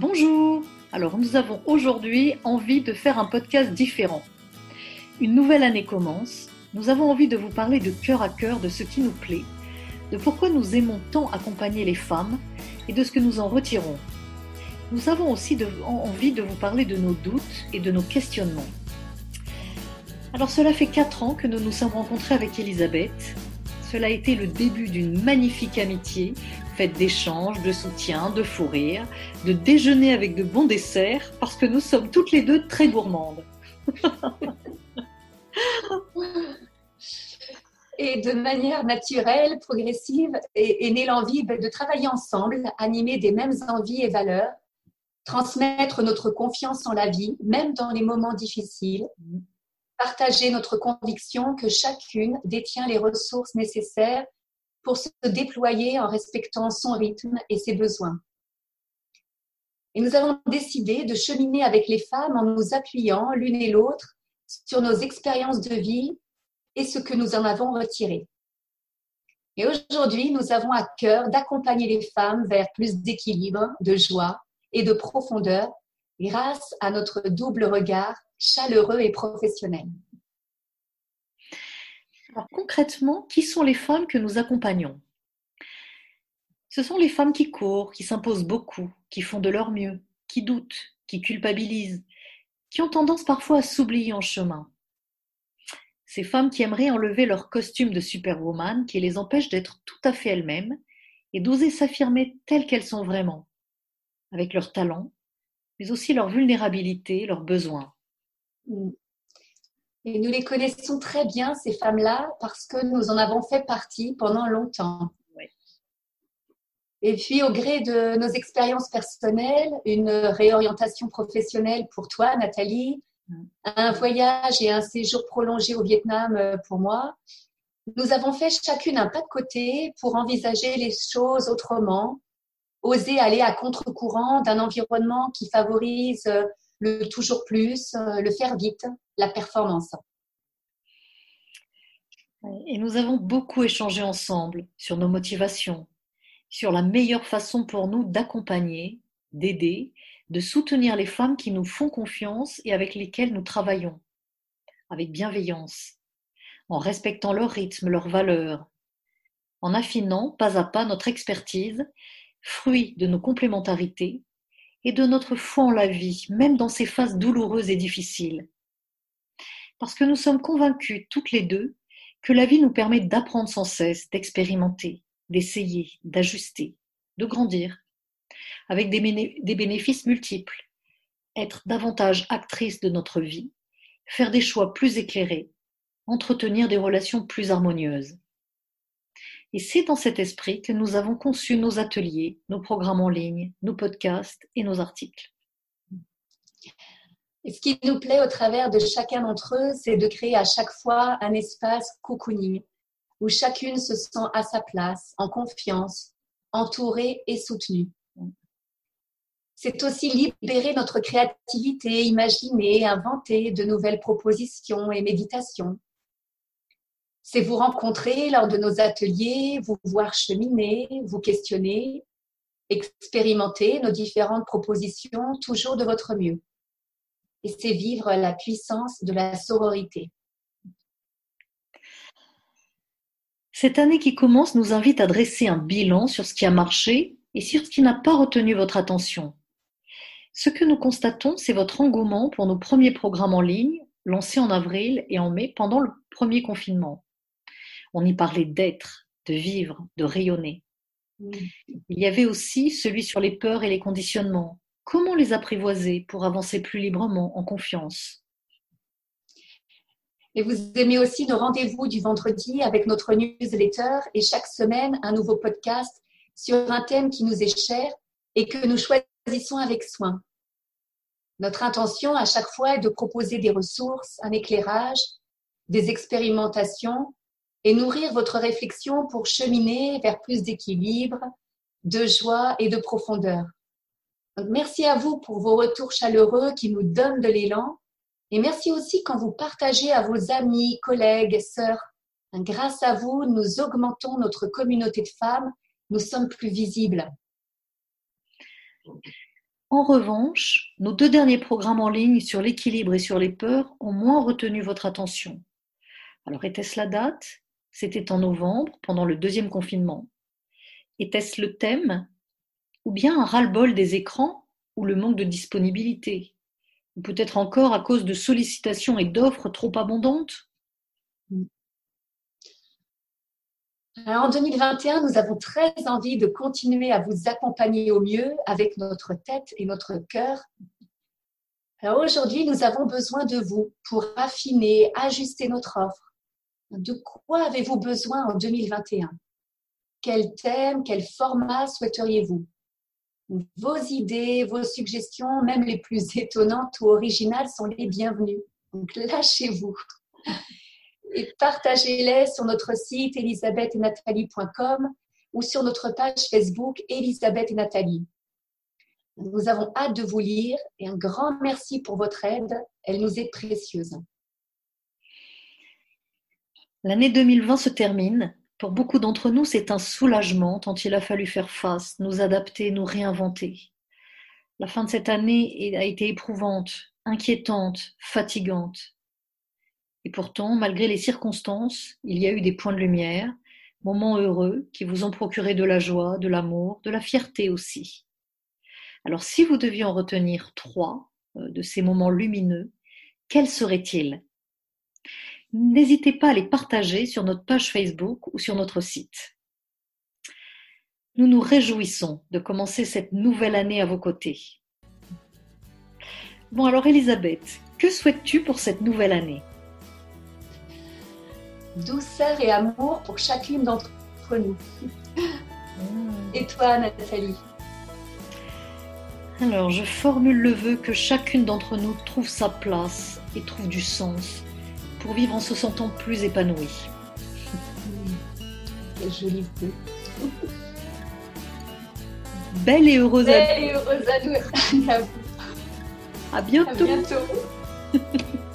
Bonjour Alors nous avons aujourd'hui envie de faire un podcast différent. Une nouvelle année commence, nous avons envie de vous parler de cœur à cœur de ce qui nous plaît, de pourquoi nous aimons tant accompagner les femmes et de ce que nous en retirons. Nous avons aussi envie de vous parler de nos doutes et de nos questionnements. Alors cela fait 4 ans que nous nous sommes rencontrés avec Elisabeth. Cela a été le début d'une magnifique amitié faite d'échanges, de soutien, de fou rire, de déjeuner avec de bons desserts, parce que nous sommes toutes les deux très gourmandes. Et de manière naturelle, progressive, est, née l'envie de travailler ensemble, animer des mêmes envies et valeurs, transmettre notre confiance en la vie, même dans les moments difficiles, partager notre conviction que chacune détient les ressources nécessaires pour se déployer en respectant son rythme et ses besoins. Et nous avons décidé de cheminer avec les femmes en nous appuyant l'une et l'autre sur nos expériences de vie et ce que nous en avons retiré. Et aujourd'hui, nous avons à cœur d'accompagner les femmes vers plus d'équilibre, de joie et de profondeur grâce à notre double regard chaleureux et professionnel. Alors concrètement, qui sont les femmes que nous accompagnons? Ce sont les femmes qui courent, qui s'imposent beaucoup, qui font de leur mieux, qui doutent, qui culpabilisent, qui ont tendance parfois à s'oublier en chemin. Ces femmes qui aimeraient enlever leur costume de superwoman qui les empêche d'être tout à fait elles-mêmes et d'oser s'affirmer telles qu'elles sont vraiment, avec leurs talents, mais aussi leur vulnérabilité, leurs besoins. Mm. Et nous les connaissons très bien, ces femmes-là, parce que nous en avons fait partie pendant longtemps. Et puis, au gré de nos expériences personnelles, une réorientation professionnelle pour toi, Nathalie, mm. un voyage et un séjour prolongé au Vietnam euh, pour moi, nous avons fait chacune un pas de côté pour envisager les choses autrement, oser aller à contre-courant d'un environnement qui favorise euh, le toujours plus, euh, le faire vite, la performance. Et nous avons beaucoup échangé ensemble sur nos motivations, sur la meilleure façon pour nous d'accompagner, d'aider, de soutenir les femmes qui nous font confiance et avec lesquelles nous travaillons, avec bienveillance, en respectant leur rythme, leurs valeurs, en affinant pas à pas notre expertise, fruit de nos complémentarités et de notre foi en la vie, même dans ces phases douloureuses et difficiles. Parce que nous sommes convaincus toutes les deux que la vie nous permet d'apprendre sans cesse, d'expérimenter, d'essayer, d'ajuster, de grandir, avec des, bénéfices multiples, être davantage actrice de notre vie, faire des choix plus éclairés, entretenir des relations plus harmonieuses. Et c'est dans cet esprit que nous avons conçu nos ateliers, nos programmes en ligne, nos podcasts et nos articles. Et ce qui nous plaît au travers de chacun d'entre eux, c'est de créer à chaque fois un espace cocooning où chacune se sent à sa place, en confiance, entourée et soutenue. C'est aussi libérer notre créativité, imaginer, inventer de nouvelles propositions et méditations. C'est vous rencontrer lors de nos ateliers, vous voir cheminer, vous questionner, expérimenter nos différentes propositions toujours de votre mieux et c'est vivre la puissance de la sororité. Cette année qui commence nous invite à dresser un bilan sur ce qui a marché et sur ce qui n'a pas retenu votre attention. Ce que nous constatons, c'est votre engouement pour nos premiers programmes en ligne, lancés en avril et en mai pendant le premier confinement. On y parlait d'être, de vivre, de rayonner. Il y avait aussi celui sur les peurs et les conditionnements, Comment les apprivoiser pour avancer plus librement, en confiance? Et vous aimez aussi nos rendez-vous du vendredi avec notre newsletter et chaque semaine un nouveau podcast sur un thème qui nous est cher et que nous choisissons avec soin. Notre intention à chaque fois est de proposer des ressources, un éclairage, des expérimentations et nourrir votre réflexion pour cheminer vers plus d'équilibre, de joie et de profondeur merci à vous pour vos retours chaleureux qui nous donnent de l'élan. Et merci aussi quand vous partagez à vos amis, collègues, sœurs. Grâce à vous, nous augmentons notre communauté de femmes. Nous sommes plus visibles. En revanche, nos deux derniers programmes en ligne sur l'équilibre et sur les peurs ont moins retenu votre attention. Alors était-ce la date? C'était en novembre, pendant le deuxième confinement. Était-ce le thème Ou bien un ras-le-bol des écrans ou le manque de disponibilité Ou peut-être encore à cause de sollicitations et d'offres trop abondantes? En 2021, nous avons très envie de continuer à vous accompagner au mieux avec notre tête et notre cœur. Aujourd'hui, nous avons besoin de vous pour affiner, ajuster notre offre. De quoi avez-vous besoin en 2021 Quel thème, quel format souhaiteriez-vous? Vos idées, vos suggestions, même les plus étonnantes ou originales, sont les bienvenues. Donc lâchez-vous et partagez-les sur notre site elisabethetnathalie.com ou sur notre page Facebook Elisabeth et Nathalie. Nous avons hâte de vous lire et un grand merci pour votre aide. Elle nous est précieuse. L'année 2020 se termine. Pour beaucoup d'entre nous, c'est un soulagement tant il a fallu faire face, nous adapter, nous réinventer. La fin de cette année a été éprouvante, inquiétante, fatigante. Et pourtant, malgré les circonstances, il y a eu des points de lumière, moments heureux qui vous ont procuré de la joie, de l'amour, de la fierté aussi. Alors si vous deviez en retenir trois euh, de ces moments lumineux, quels seraient-ils? N'hésitez pas à les partager sur notre page Facebook ou sur notre site. Nous nous réjouissons de commencer cette nouvelle année à vos côtés. Bon alors Elisabeth, que souhaites-tu pour cette nouvelle année? Douceur et amour pour chacune d'entre nous. Et toi, Nathalie? Alors, je formule le vœu que chacune d'entre nous trouve sa place et trouve du sens pour vivre en se sentant plus épanouie. Quel joli vœu. Belle et heureuse Belle et heureuse à À bientôt. À bientôt.